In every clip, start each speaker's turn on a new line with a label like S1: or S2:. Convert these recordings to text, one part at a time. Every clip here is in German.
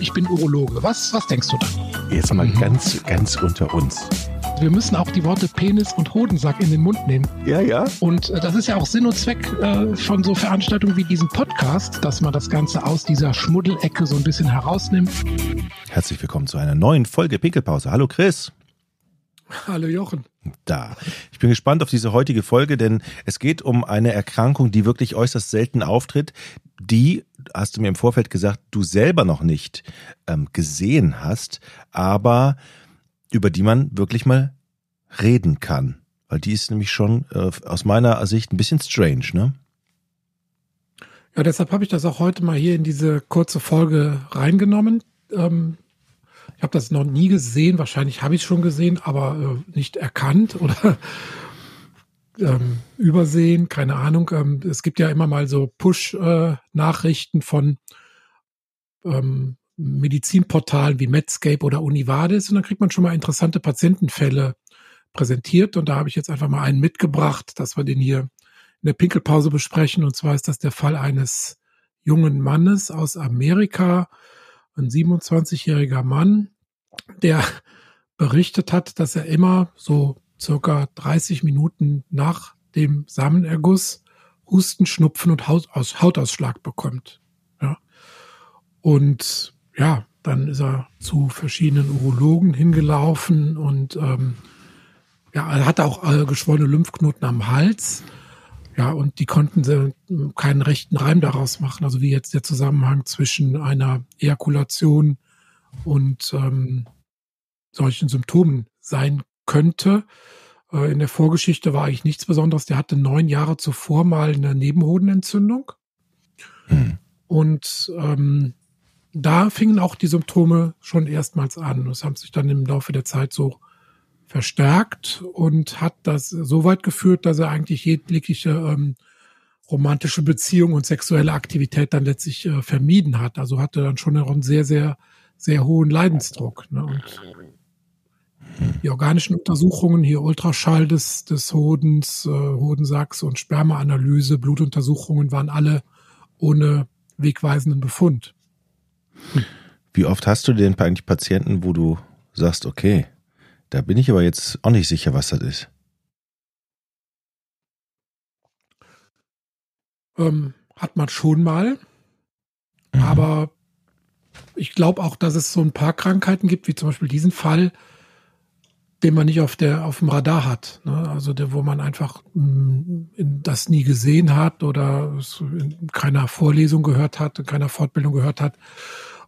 S1: ich bin Urologe. Was, was denkst du da?
S2: Jetzt mal ganz, ganz unter uns.
S1: Wir müssen auch die Worte Penis und Hodensack in den Mund nehmen.
S2: Ja, ja.
S1: Und äh, das ist ja auch Sinn und Zweck äh, von so Veranstaltungen wie diesem Podcast, dass man das Ganze aus dieser Schmuddelecke so ein bisschen herausnimmt.
S2: Herzlich willkommen zu einer neuen Folge Pinkelpause. Hallo Chris.
S1: Hallo Jochen.
S2: Da. Ich bin gespannt auf diese heutige Folge, denn es geht um eine Erkrankung, die wirklich äußerst selten auftritt, die, hast du mir im Vorfeld gesagt, du selber noch nicht ähm, gesehen hast, aber über die man wirklich mal reden kann. Weil die ist nämlich schon äh, aus meiner Sicht ein bisschen strange, ne?
S1: Ja, deshalb habe ich das auch heute mal hier in diese kurze Folge reingenommen. Ähm, ich habe das noch nie gesehen, wahrscheinlich habe ich es schon gesehen, aber äh, nicht erkannt oder ähm, übersehen, keine Ahnung. Ähm, es gibt ja immer mal so Push-Nachrichten von ähm, Medizinportalen wie Medscape oder Univadis und dann kriegt man schon mal interessante Patientenfälle präsentiert. Und da habe ich jetzt einfach mal einen mitgebracht, dass wir den hier in der Pinkelpause besprechen. Und zwar ist das der Fall eines jungen Mannes aus Amerika, ein 27-jähriger Mann, der berichtet hat, dass er immer so circa 30 Minuten nach dem Samenerguss Husten, Schnupfen und Hautausschlag bekommt. Ja. Und ja, dann ist er zu verschiedenen Urologen hingelaufen und ähm, ja, er hatte auch äh, geschwollene Lymphknoten am Hals. Ja, und die konnten sie keinen rechten Reim daraus machen. Also wie jetzt der Zusammenhang zwischen einer Ejakulation und ähm, solchen Symptomen sein könnte. Äh, in der Vorgeschichte war eigentlich nichts Besonderes. Der hatte neun Jahre zuvor mal eine Nebenhodenentzündung. Hm. Und ähm, da fingen auch die Symptome schon erstmals an. Das haben sich dann im Laufe der Zeit so verstärkt und hat das so weit geführt, dass er eigentlich jegliche ähm, romantische Beziehung und sexuelle Aktivität dann letztlich äh, vermieden hat. Also hatte dann schon einen sehr, sehr, sehr hohen Leidensdruck. Ne? Und die organischen Untersuchungen, hier Ultraschall des, des Hodens, äh, Hodensacks und Spermaanalyse, Blutuntersuchungen waren alle ohne wegweisenden Befund.
S2: Wie oft hast du denn eigentlich Patienten, wo du sagst, okay, da bin ich aber jetzt auch nicht sicher, was das ist?
S1: Ähm, hat man schon mal. Mhm. Aber ich glaube auch, dass es so ein paar Krankheiten gibt, wie zum Beispiel diesen Fall, den man nicht auf der auf dem Radar hat. Ne? Also der, wo man einfach mh, mm, das nie gesehen hat oder es in keiner Vorlesung gehört hat, in keiner Fortbildung gehört hat.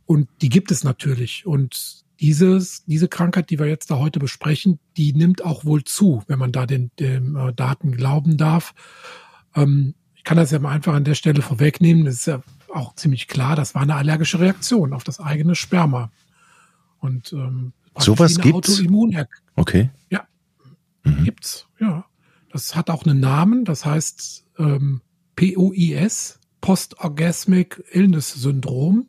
S1: Und die gibt es natürlich. Und dieses, diese Krankheit, die wir jetzt da heute besprechen, die nimmt auch wohl zu, wenn man da den, den äh, Daten glauben darf. Ähm, ich kann das ja mal einfach an der Stelle vorwegnehmen. Das ist ja auch ziemlich klar, das war eine allergische Reaktion auf das eigene Sperma. Und ähm,
S2: Sowas gibt's? Okay.
S1: Ja, mhm. gibt's. Ja, das hat auch einen Namen. Das heißt ähm, POIS, Post-Orgasmic Illness Syndrom.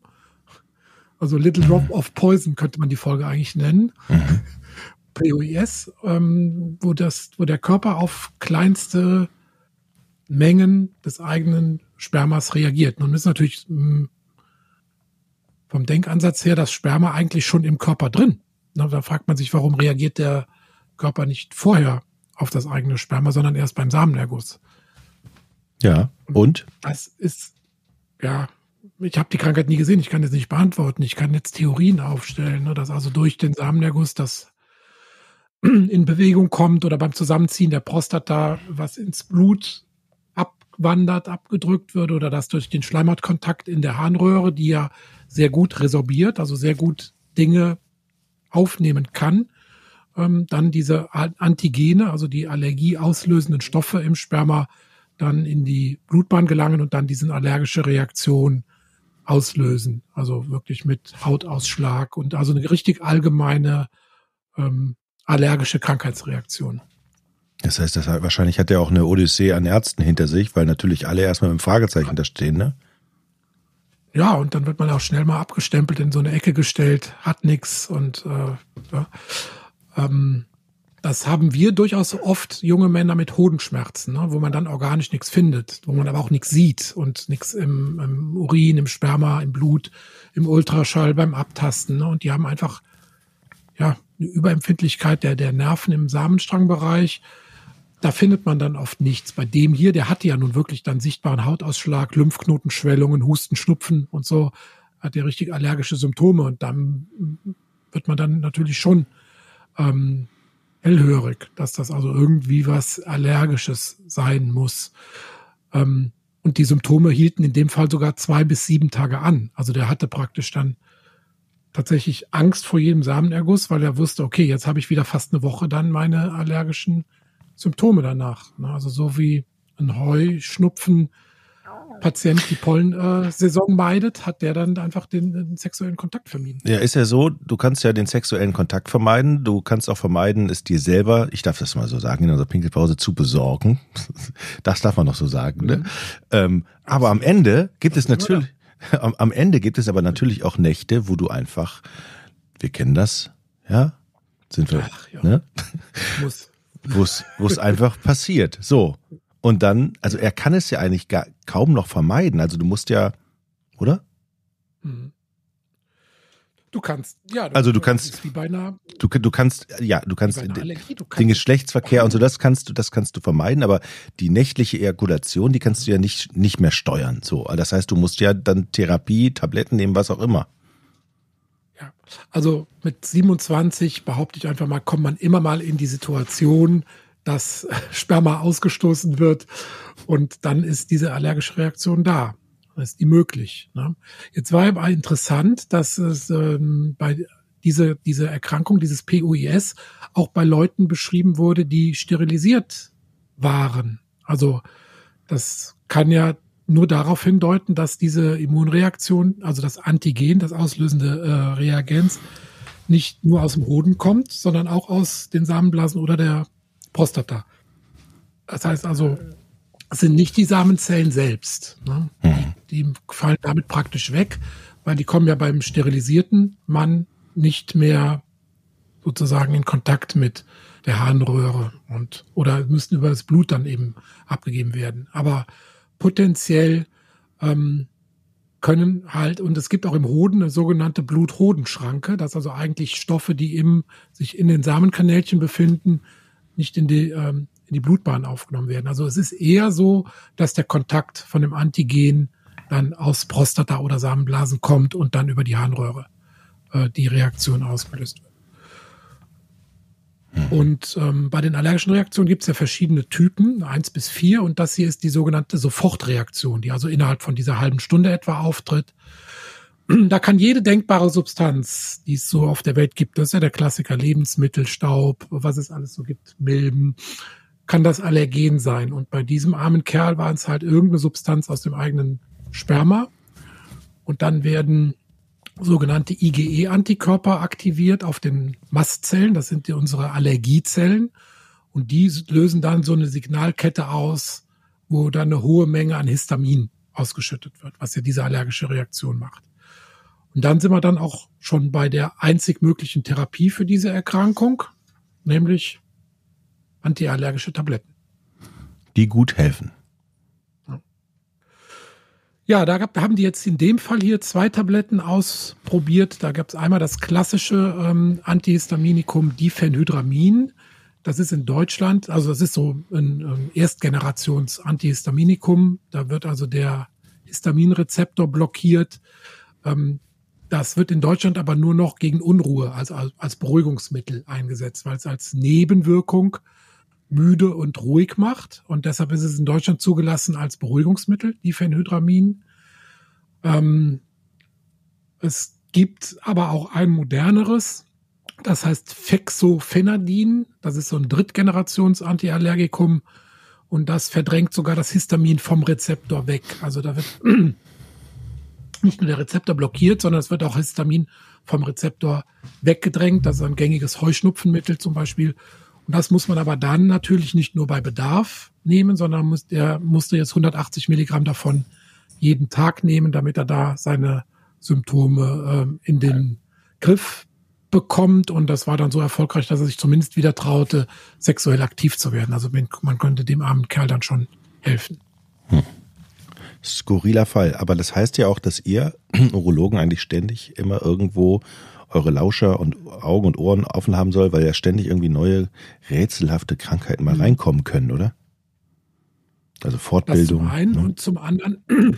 S1: Also Little Drop mhm. of Poison könnte man die Folge eigentlich nennen. Mhm. POIS, ähm, wo das, wo der Körper auf kleinste Mengen des eigenen Spermas reagiert. Nun ist natürlich mh, hm, vom Denkansatz her das Sperma eigentlich schon im Körper drin. Na, da fragt man sich, warum reagiert der Körper nicht vorher auf das eigene Sperma, sondern erst beim Samenerguss.
S2: Ja, und?
S1: Das ist, ja, ich habe die Krankheit nie gesehen, ich kann das nicht beantworten. Ich kann jetzt Theorien aufstellen, ne, dass also durch den Samenerguss das in Bewegung kommt oder beim Zusammenziehen der Prostata was ins Blut abwandert, abgedrückt wird oder dass durch den Schleimhautkontakt in der Harnröhre, die ja sehr gut resorbiert, also sehr gut Dinge aufnehmen kann, ähm, dann diese Antigene, also die Allergie auslösenden Stoffe im Sperma, dann in die Blutbahn gelangen und dann diese allergische Reaktion auslösen. Also wirklich mit Hautausschlag und also eine richtig allgemeine ähm, allergische Krankheitsreaktion.
S2: Das heißt, das wahrscheinlich hat er auch eine Odyssee an Ärzten hinter sich, weil natürlich alle erstmal dem Fragezeichen da stehen, ne?
S1: Ja, und dann wird man auch schnell mal abgestempelt, in so eine Ecke gestellt, hat nix und äh, ja. ähm, das haben wir durchaus oft junge Männer mit Hodenschmerzen, ne, wo man dann organisch nichts findet, wo man aber auch nichts sieht und nichts im, im, Urin, im Sperma, im Blut, im Ultraschall, beim Abtasten. Ne, und die haben einfach ja eine Überempfindlichkeit der, der Nerven im Samenstrangbereich. Da findet man dann oft nichts. Bei dem hier, der hatte ja nun wirklich dann sichtbaren Hautausschlag, Lymphknotenschwellungen, Husten, Schnupfen und so, hat ja richtig allergische Symptome und dann wird man dann natürlich schon ähm, hellhörig, dass das also irgendwie was Allergisches sein muss. Ähm, und die Symptome hielten in dem Fall sogar zwei bis sieben Tage an. Also der hatte praktisch dann tatsächlich Angst vor jedem Samenerguss, weil er wusste, okay, jetzt habe ich wieder fast eine Woche dann meine allergischen Symptome danach. Ne? Also so wie ein Heuschnupfen Patient die Pollensaison meidet, hat der dann einfach den, den, sexuellen Kontakt vermieden.
S2: Ja, ist ja so, du kannst ja den sexuellen Kontakt vermeiden, du kannst auch vermeiden, es dir selber, ich darf das mal so sagen, in unserer Pinkelpause zu besorgen. Das darf man noch so sagen. Ne? Mhm. Ähm, aber am Ende gibt es natürlich, am, am Ende gibt es aber natürlich auch Nächte, wo du einfach, wir kennen das, ja, sind wir, Ach, ja. ne? Muss. Wo es einfach passiert. So. Und dann, also er kann es ja eigentlich gar, kaum noch vermeiden. Also du musst ja, oder? Mhm.
S1: Du kannst, ja.
S2: Du, also du kannst,
S1: wie bei einer,
S2: du, du kannst, ja, du kannst, Allergie, du kannst den Geschlechtsverkehr und so, das kannst du, das kannst du vermeiden, aber die nächtliche Ejakulation, die kannst du ja nicht, nicht mehr steuern. So, das heißt, du musst ja dann Therapie, Tabletten nehmen, was auch immer.
S1: Also mit 27 behaupte ich einfach mal, kommt man immer mal in die Situation, dass Sperma ausgestoßen wird und dann ist diese allergische Reaktion da. Das ist die möglich. Ne? Jetzt war aber interessant, dass es ähm, bei diese, diese Erkrankung, dieses PUIS, auch bei Leuten beschrieben wurde, die sterilisiert waren. Also das kann ja nur darauf hindeuten, dass diese Immunreaktion, also das Antigen, das auslösende äh, Reagenz, nicht nur aus dem Hoden kommt, sondern auch aus den Samenblasen oder der Prostata. Das heißt also, es sind nicht die Samenzellen selbst. Ne? Mhm. Die, die fallen damit praktisch weg, weil die kommen ja beim sterilisierten Mann nicht mehr sozusagen in Kontakt mit der Harnröhre und oder müssen über das Blut dann eben abgegeben werden. Aber potenziell ähm, können halt, und es gibt auch im Hoden eine sogenannte Bluthodenschranke, das also eigentlich Stoffe, die im, sich in den Samenkanälchen befinden, nicht in die, ähm, in die Blutbahn aufgenommen werden. Also es ist eher so, dass der Kontakt von dem Antigen dann aus Prostata oder Samenblasen kommt und dann über die Harnröhre äh, die Reaktion ausgelöst wird. Hm. Und ähm, bei den allergischen Reaktionen gibt es ja verschiedene Typen, eins bis vier, und das hier ist die sogenannte Sofortreaktion, die also innerhalb von dieser halben Stunde etwa auftritt. Da kann jede denkbare Substanz, die es so auf der Welt gibt, das ist ja der Klassiker Lebensmittelstaub, was es alles so gibt, Milben, kann das Allergen sein. Und bei diesem armen Kerl war es halt irgendeine Substanz aus dem eigenen Sperma. Und dann werden sogenannte IgE-Antikörper aktiviert auf den Mastzellen. Das sind die, unsere Allergiezellen. Und die lösen dann so eine Signalkette aus, wo dann eine hohe Menge an Histamin ausgeschüttet wird, was ja diese allergische Reaktion macht. Und dann sind wir dann auch schon bei der einzig möglichen Therapie für diese Erkrankung, nämlich antiallergische Tabletten.
S2: Die gut helfen.
S1: Ja, da gab, haben die jetzt in dem Fall hier zwei Tabletten ausprobiert. Da gab es einmal das klassische ähm, Antihistaminikum Diphenhydramin. Das ist in Deutschland, also das ist so ein ähm, Erstgenerations-Antihistaminikum. Da wird also der Histaminrezeptor blockiert. Ähm, das wird in Deutschland aber nur noch gegen Unruhe, also als Beruhigungsmittel eingesetzt, weil es als Nebenwirkung müde und ruhig macht. Und deshalb ist es in Deutschland zugelassen als Beruhigungsmittel, die Phenhydramin. Ähm, es gibt aber auch ein moderneres, das heißt Fexofenadin. Das ist so ein Drittgenerations-Antiallergikum. Und das verdrängt sogar das Histamin vom Rezeptor weg. Also da wird nicht nur der Rezeptor blockiert, sondern es wird auch Histamin vom Rezeptor weggedrängt. Das ist ein gängiges Heuschnupfenmittel zum Beispiel. Und das muss man aber dann natürlich nicht nur bei Bedarf nehmen, sondern muss, der musste jetzt 180 Milligramm davon jeden Tag nehmen, damit er da seine Symptome ähm, in den Griff bekommt und das war dann so erfolgreich, dass er sich zumindest wieder traute, sexuell aktiv zu werden. Also man könnte dem armen Kerl dann schon helfen. Hm.
S2: Skurriler Fall. Aber das heißt ja auch, dass ihr Urologen eigentlich ständig immer irgendwo eure Lauscher und Augen und Ohren offen haben soll, weil ja ständig irgendwie neue rätselhafte Krankheiten mal mhm. reinkommen können, oder? Also Fortbildung.
S1: Das zum einen
S2: ne?
S1: und zum anderen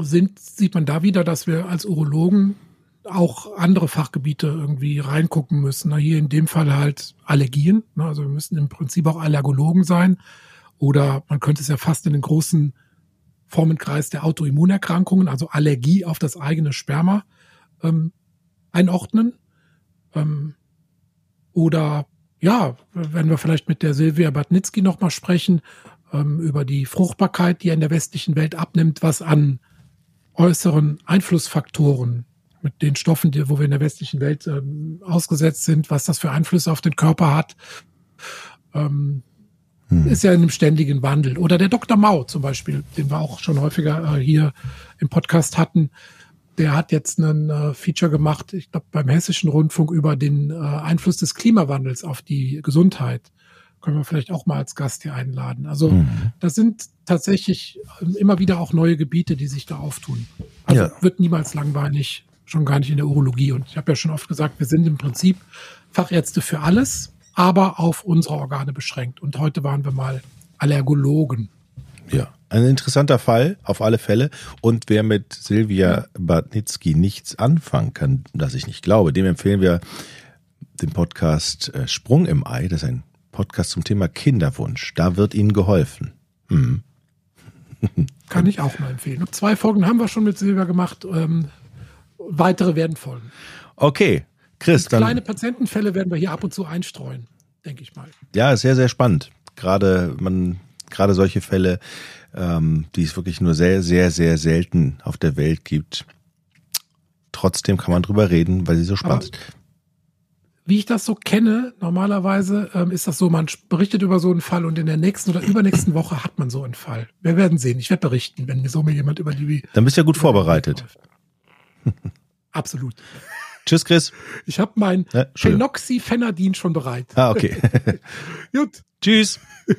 S1: sind, sieht man da wieder, dass wir als Urologen auch andere Fachgebiete irgendwie reingucken müssen. Na, hier in dem Fall halt Allergien. Ne? Also wir müssen im Prinzip auch Allergologen sein. Oder man könnte es ja fast in den großen Formenkreis der Autoimmunerkrankungen, also Allergie auf das eigene Sperma, ähm, einordnen. Ähm, oder ja, wenn wir vielleicht mit der Silvia Badnitzki nochmal sprechen, ähm, über die Fruchtbarkeit, die in der westlichen Welt abnimmt, was an äußeren Einflussfaktoren mit den Stoffen, die, wo wir in der westlichen Welt ähm, ausgesetzt sind, was das für Einflüsse auf den Körper hat, ähm, hm. ist ja in einem ständigen Wandel. Oder der Dr. Mau zum Beispiel, den wir auch schon häufiger äh, hier im Podcast hatten, der hat jetzt einen äh, Feature gemacht, ich glaube beim Hessischen Rundfunk über den äh, Einfluss des Klimawandels auf die Gesundheit. Können wir vielleicht auch mal als Gast hier einladen. Also mhm. das sind tatsächlich ähm, immer wieder auch neue Gebiete, die sich da auftun. Also ja. wird niemals langweilig, schon gar nicht in der Urologie. Und ich habe ja schon oft gesagt, wir sind im Prinzip Fachärzte für alles, aber auf unsere Organe beschränkt. Und heute waren wir mal Allergologen.
S2: Ja, ein interessanter Fall, auf alle Fälle. Und wer mit Silvia Badnitzki nichts anfangen kann, das ich nicht glaube, dem empfehlen wir den Podcast äh, Sprung im Ei. Das ist ein Podcast zum Thema Kinderwunsch. Da wird Ihnen geholfen. Hm.
S1: Kann ich auch mal empfehlen. Zwei Folgen haben wir schon mit Silvia gemacht. Ähm, weitere werden folgen.
S2: Okay, Chris.
S1: Dann, kleine Patientenfälle werden wir hier ab und zu einstreuen, denke ich mal.
S2: Ja, sehr, sehr spannend. Gerade man, gerade solche Fälle, ähm, die es wirklich nur sehr, sehr, sehr selten auf der Welt gibt. Trotzdem kann man drüber reden, weil sie so spannend sind.
S1: Wie ich das so kenne, normalerweise ähm, ist das so, man berichtet über so einen Fall und in der nächsten oder übernächsten Woche hat man so einen Fall. Wir werden sehen. Ich werde berichten, wenn mir so mir jemand über die.
S2: Dann bist du ja gut vorbereitet.
S1: Absolut.
S2: Tschüss, Chris.
S1: Ich habe mein ja, Phenoxyphenadin schon bereit.
S2: Ah, okay.
S1: gut.
S2: Tschüss.